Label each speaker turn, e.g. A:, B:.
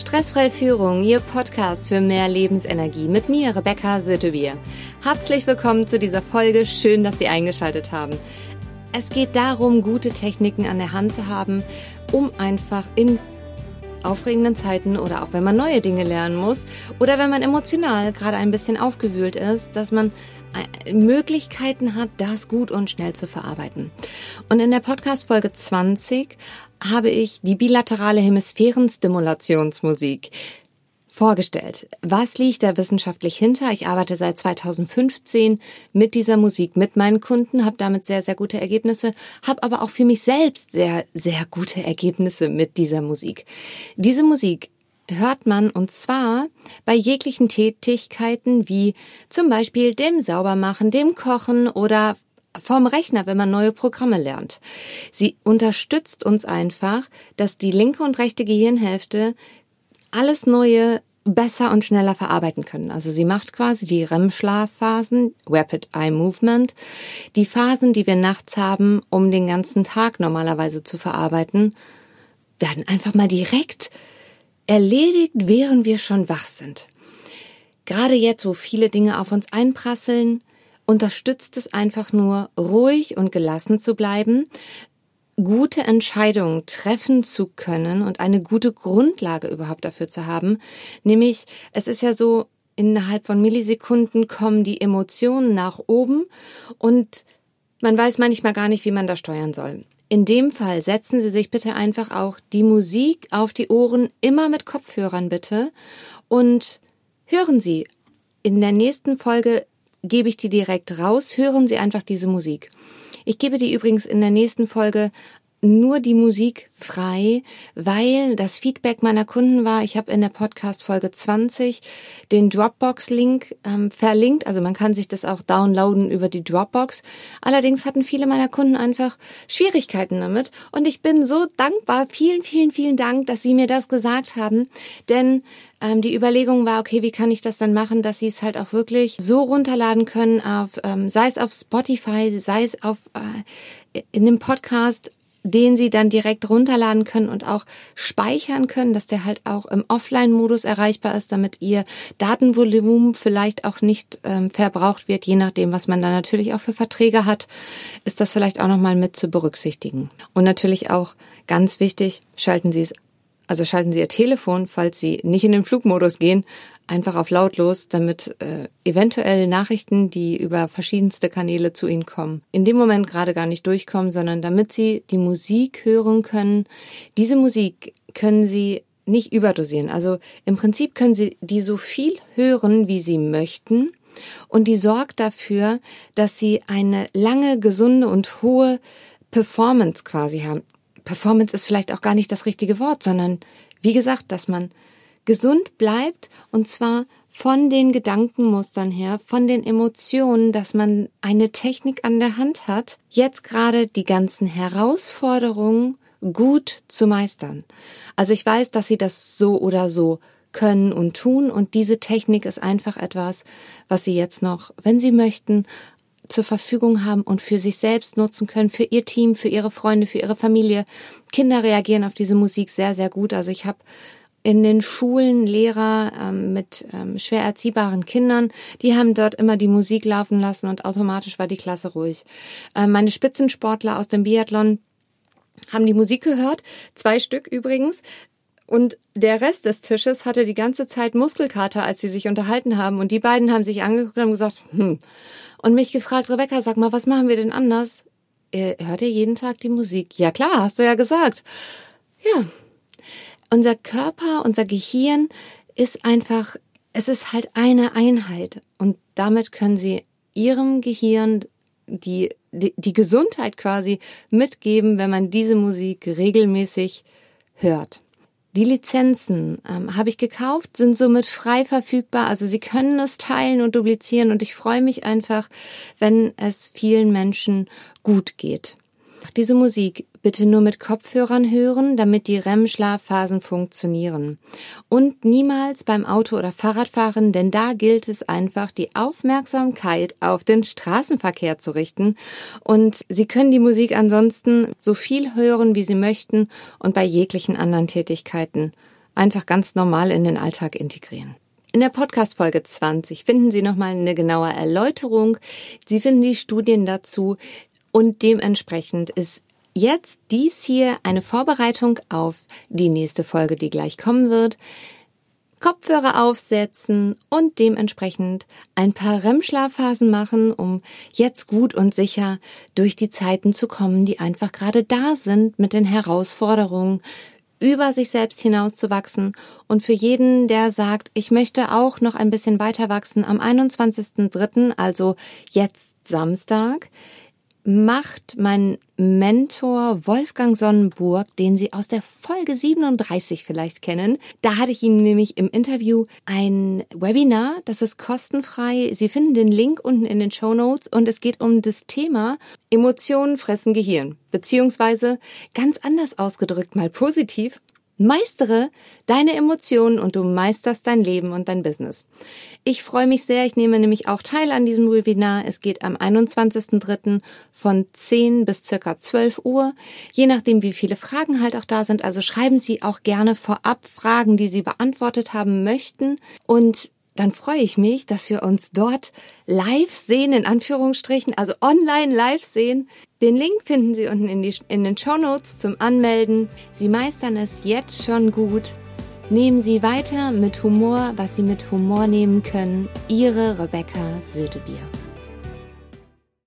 A: Stressfreie Führung, Ihr Podcast für mehr Lebensenergie mit mir, Rebecca Sötebier. Herzlich willkommen zu dieser Folge. Schön, dass Sie eingeschaltet haben. Es geht darum, gute Techniken an der Hand zu haben, um einfach in aufregenden Zeiten oder auch wenn man neue Dinge lernen muss oder wenn man emotional gerade ein bisschen aufgewühlt ist, dass man Möglichkeiten hat, das gut und schnell zu verarbeiten. Und in der Podcast Folge 20 habe ich die bilaterale Hemisphärenstimulationsmusik vorgestellt. Was liegt da wissenschaftlich hinter? Ich arbeite seit 2015 mit dieser Musik mit meinen Kunden, habe damit sehr, sehr gute Ergebnisse, habe aber auch für mich selbst sehr, sehr gute Ergebnisse mit dieser Musik. Diese Musik hört man und zwar bei jeglichen Tätigkeiten wie zum Beispiel dem Saubermachen, dem Kochen oder vom Rechner, wenn man neue Programme lernt. Sie unterstützt uns einfach, dass die linke und rechte Gehirnhälfte alles Neue besser und schneller verarbeiten können. Also sie macht quasi die REM-Schlafphasen, Rapid Eye Movement, die Phasen, die wir nachts haben, um den ganzen Tag normalerweise zu verarbeiten, werden einfach mal direkt erledigt, während wir schon wach sind. Gerade jetzt, wo viele Dinge auf uns einprasseln, unterstützt es einfach nur, ruhig und gelassen zu bleiben, gute Entscheidungen treffen zu können und eine gute Grundlage überhaupt dafür zu haben. Nämlich, es ist ja so, innerhalb von Millisekunden kommen die Emotionen nach oben und man weiß manchmal gar nicht, wie man da steuern soll. In dem Fall setzen Sie sich bitte einfach auch die Musik auf die Ohren, immer mit Kopfhörern bitte und hören Sie. In der nächsten Folge gebe ich die direkt raus. Hören Sie einfach diese Musik. Ich gebe die übrigens in der nächsten Folge nur die Musik frei, weil das Feedback meiner Kunden war, ich habe in der Podcast Folge 20 den Dropbox-Link ähm, verlinkt, also man kann sich das auch downloaden über die Dropbox. Allerdings hatten viele meiner Kunden einfach Schwierigkeiten damit. Und ich bin so dankbar, vielen, vielen, vielen Dank, dass sie mir das gesagt haben, denn ähm, die Überlegung war, okay, wie kann ich das dann machen, dass sie es halt auch wirklich so runterladen können, auf, ähm, sei es auf Spotify, sei es auf äh, in dem Podcast den sie dann direkt runterladen können und auch speichern können, dass der halt auch im Offline-Modus erreichbar ist, damit ihr Datenvolumen vielleicht auch nicht ähm, verbraucht wird, je nachdem, was man da natürlich auch für Verträge hat, ist das vielleicht auch nochmal mit zu berücksichtigen. Und natürlich auch ganz wichtig, schalten Sie es also schalten Sie Ihr Telefon, falls Sie nicht in den Flugmodus gehen, einfach auf lautlos, damit äh, eventuell Nachrichten, die über verschiedenste Kanäle zu Ihnen kommen, in dem Moment gerade gar nicht durchkommen, sondern damit Sie die Musik hören können. Diese Musik können Sie nicht überdosieren. Also im Prinzip können Sie die so viel hören, wie Sie möchten. Und die sorgt dafür, dass Sie eine lange, gesunde und hohe Performance quasi haben. Performance ist vielleicht auch gar nicht das richtige Wort, sondern wie gesagt, dass man gesund bleibt und zwar von den Gedankenmustern her, von den Emotionen, dass man eine Technik an der Hand hat, jetzt gerade die ganzen Herausforderungen gut zu meistern. Also ich weiß, dass sie das so oder so können und tun und diese Technik ist einfach etwas, was sie jetzt noch, wenn sie möchten, zur Verfügung haben und für sich selbst nutzen können, für ihr Team, für ihre Freunde, für ihre Familie. Kinder reagieren auf diese Musik sehr, sehr gut. Also ich habe in den Schulen Lehrer ähm, mit ähm, schwer erziehbaren Kindern, die haben dort immer die Musik laufen lassen und automatisch war die Klasse ruhig. Ähm, meine Spitzensportler aus dem Biathlon haben die Musik gehört, zwei Stück übrigens. Und der Rest des Tisches hatte die ganze Zeit Muskelkater, als sie sich unterhalten haben. Und die beiden haben sich angeguckt und haben gesagt, hm, und mich gefragt, Rebecca, sag mal, was machen wir denn anders? Äh, hört ihr jeden Tag die Musik? Ja klar, hast du ja gesagt. Ja. Unser Körper, unser Gehirn ist einfach, es ist halt eine Einheit. Und damit können sie ihrem Gehirn die, die, die Gesundheit quasi mitgeben, wenn man diese Musik regelmäßig hört. Die Lizenzen ähm, habe ich gekauft, sind somit frei verfügbar. Also Sie können es teilen und duplizieren und ich freue mich einfach, wenn es vielen Menschen gut geht. Diese Musik bitte nur mit Kopfhörern hören, damit die REM-Schlafphasen funktionieren. Und niemals beim Auto- oder Fahrradfahren, denn da gilt es einfach, die Aufmerksamkeit auf den Straßenverkehr zu richten. Und Sie können die Musik ansonsten so viel hören, wie Sie möchten und bei jeglichen anderen Tätigkeiten einfach ganz normal in den Alltag integrieren. In der Podcast-Folge 20 finden Sie nochmal eine genaue Erläuterung. Sie finden die Studien dazu und dementsprechend ist jetzt dies hier eine Vorbereitung auf die nächste Folge, die gleich kommen wird. Kopfhörer aufsetzen und dementsprechend ein paar REM-Schlafphasen machen, um jetzt gut und sicher durch die Zeiten zu kommen, die einfach gerade da sind mit den Herausforderungen, über sich selbst hinauszuwachsen und für jeden, der sagt, ich möchte auch noch ein bisschen weiter wachsen, am 21.03., also jetzt Samstag, macht mein Mentor Wolfgang Sonnenburg, den Sie aus der Folge 37 vielleicht kennen. Da hatte ich Ihnen nämlich im Interview ein Webinar, das ist kostenfrei. Sie finden den Link unten in den Show Notes und es geht um das Thema Emotionen fressen Gehirn, beziehungsweise ganz anders ausgedrückt, mal positiv, Meistere deine Emotionen und du meisterst dein Leben und dein Business. Ich freue mich sehr. Ich nehme nämlich auch teil an diesem Webinar. Es geht am 21.03. von 10 bis circa 12 Uhr. Je nachdem, wie viele Fragen halt auch da sind. Also schreiben Sie auch gerne vorab Fragen, die Sie beantwortet haben möchten. Und dann freue ich mich, dass wir uns dort live sehen, in Anführungsstrichen, also online live sehen. Den Link finden Sie unten in, die, in den Show Notes zum Anmelden. Sie meistern es jetzt schon gut. Nehmen Sie weiter mit Humor, was Sie mit Humor nehmen können. Ihre Rebecca Sötebier.